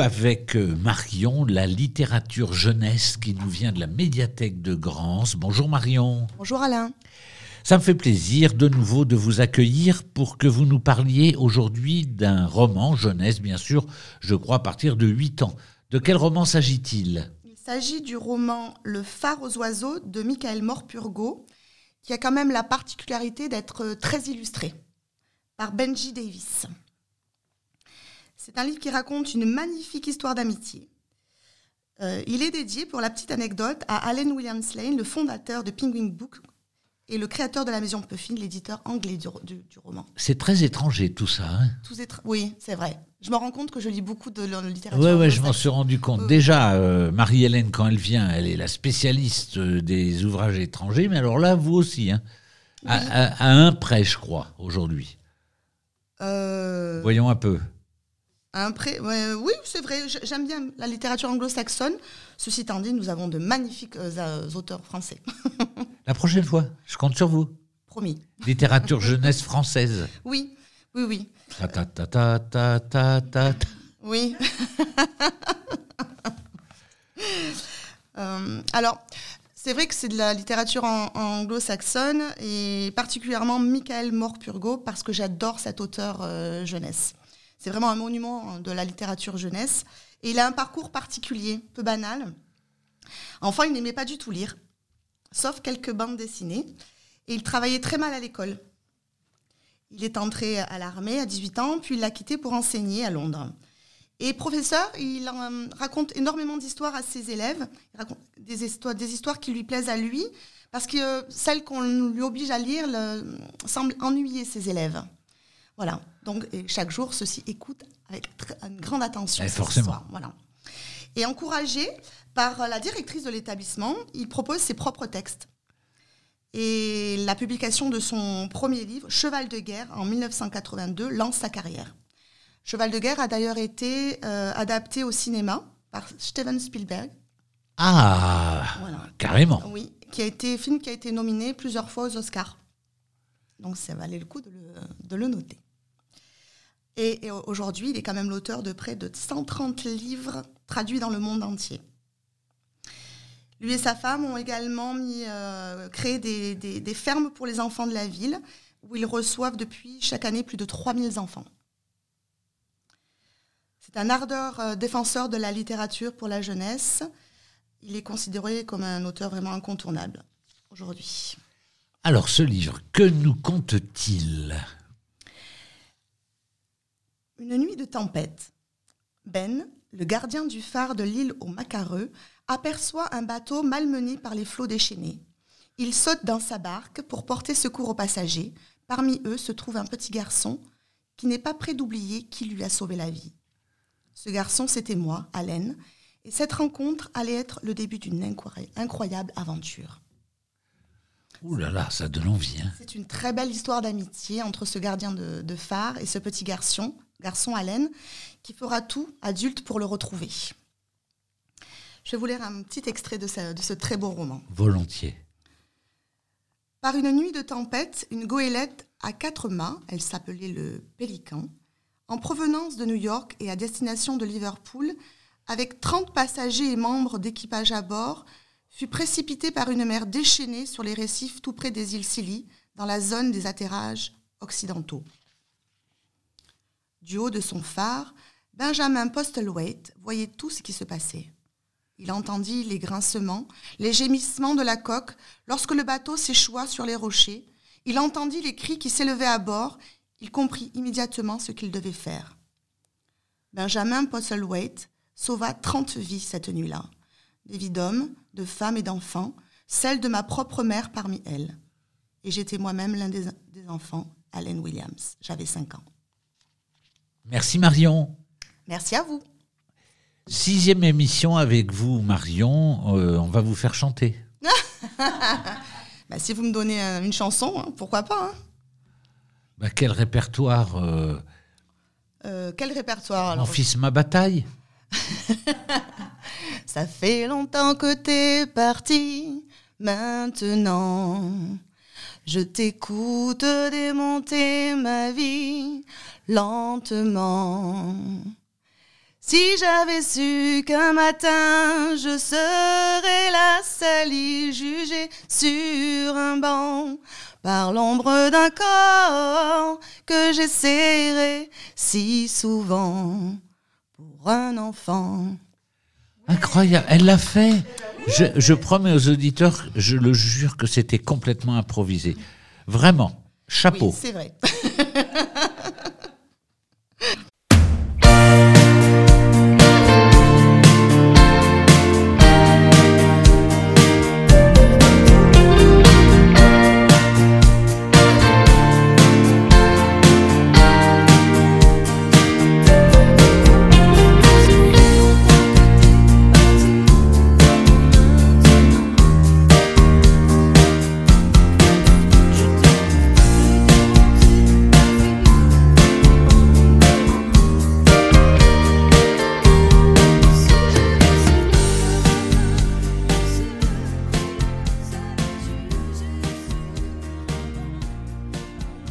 avec euh, Marion, la littérature jeunesse qui nous vient de la médiathèque de Grance. Bonjour Marion. Bonjour Alain. Ça me fait plaisir de nouveau de vous accueillir pour que vous nous parliez aujourd'hui d'un roman jeunesse, bien sûr, je crois à partir de 8 ans. De quel roman s'agit-il? Il s'agit du roman Le phare aux oiseaux de Michael Morpurgo, qui a quand même la particularité d'être très illustré par Benji Davis. C'est un livre qui raconte une magnifique histoire d'amitié. Euh, il est dédié, pour la petite anecdote, à Allen Williams Lane, le fondateur de Penguin Book et le créateur de la maison Puffin, l'éditeur anglais du, roman. C'est très étranger tout ça. Hein oui, c'est vrai. Je me rends compte que je lis beaucoup de littérature. Oui, ouais, je m'en suis rendu compte. Déjà, euh, Marie-Hélène, quand elle vient, elle est la spécialiste euh, des ouvrages étrangers, mais alors là, vous aussi, hein, à, un près, je crois, aujourd'hui. Voyons un peu. Après, oui, c'est vrai, j'aime bien la littérature anglo-saxonne. Ceci étant dit, nous avons de magnifiques euh, auteurs français. la prochaine fois, je compte sur vous. Promis. Littérature jeunesse française. Oui, oui, oui. Ta ta ta ta ta ta Oui. Euh, alors, c'est vrai que c'est de la littérature anglo-saxonne et particulièrement Michael Morpurgo parce que j'adore cet auteur euh, jeunesse. C'est vraiment un monument de la littérature jeunesse. Et il a un parcours particulier, peu banal. Enfin, il n'aimait pas du tout lire, sauf quelques bandes dessinées. Et il travaillait très mal à l'école. Il est entré à l'armée à 18 ans, puis il l'a quitté pour enseigner à Londres. Et professeur, il euh, raconte énormément d'histoires à ses élèves, des histoires qui lui plaisent à lui, parce que euh, celles qu'on lui oblige à lire semblent ennuyer ses élèves. Voilà. Donc, chaque jour, ceux-ci écoutent avec une grande attention. Et forcément. Voilà. Et encouragé par la directrice de l'établissement, il propose ses propres textes. Et la publication de son premier livre, Cheval de guerre, en 1982, lance sa carrière. Cheval de guerre a d'ailleurs été euh, adapté au cinéma par Steven Spielberg. Ah, carrément. Oui, qui a été film qui a été nominé plusieurs fois aux Oscars. Donc ça valait le coup de le noter. Et, aujourd'hui, il est quand même l'auteur de près de 130 livres traduits dans le monde entier. Lui et sa femme ont également euh, créé des, fermes pour les enfants de la ville, où ils reçoivent depuis chaque année plus de 3000 enfants. C'est un ardeur euh, défenseur de la littérature pour la jeunesse. Il est considéré comme un auteur vraiment incontournable aujourd'hui. Alors ce livre, que nous compte-t-il une nuit de tempête. Ben, le gardien du phare de l'île aux Macareux, aperçoit un bateau malmené par les flots déchaînés. Il saute dans sa barque pour porter secours aux passagers. Parmi eux se trouve un petit garçon qui n'est pas prêt d'oublier qui lui a sauvé la vie. Ce garçon, c'était moi, Allen, et cette rencontre allait être le début d'une incroyable aventure. Ouh là là, ça donne envie. Hein. C'est une très belle histoire d'amitié entre ce gardien de, phare et ce petit garçon, garçon Allen, qui fera tout, adulte, pour le retrouver. Je vais vous lire un petit extrait de ce, de ce très beau roman. Volontiers. Par une nuit de tempête, une goélette à quatre mâts, elle s'appelait le Pélican, en provenance de New York et à destination de Liverpool, avec 30 passagers et membres d'équipage à bord, fut précipité par une mer déchaînée sur les récifs tout près des îles Scilly, dans la zone des atterrages occidentaux. Du haut de son phare, Benjamin Postlethwaite voyait tout ce qui se passait. Il entendit les grincements, les gémissements de la coque lorsque le bateau s'échoua sur les rochers. Il entendit les cris qui s'élevaient à bord. Il comprit immédiatement ce qu'il devait faire. Benjamin Postlethwaite sauva trente vies cette nuit-là des vies d'hommes, de femmes et d'enfants, celle de ma propre mère parmi elles. Et j'étais moi-même l'un des, enfants, Allen Williams. J'avais 5 ans. Merci Marion. Merci à vous. Sixième émission avec vous, Marion. Euh, on va vous faire chanter. bah, si vous me donnez une chanson, hein, pourquoi pas hein. bah, Quel répertoire euh, euh, Quel répertoire Mon fils, ma bataille Ça fait longtemps que t'es parti, maintenant. Je t'écoute démonter ma vie lentement. Si j'avais su qu'un matin je serais la salie jugée sur un banc par l'ombre d'un corps que serré si souvent pour un enfant. Incroyable, elle l'a fait. Je, je promets aux auditeurs, je le jure que c'était complètement improvisé. Vraiment, chapeau. C'est vrai.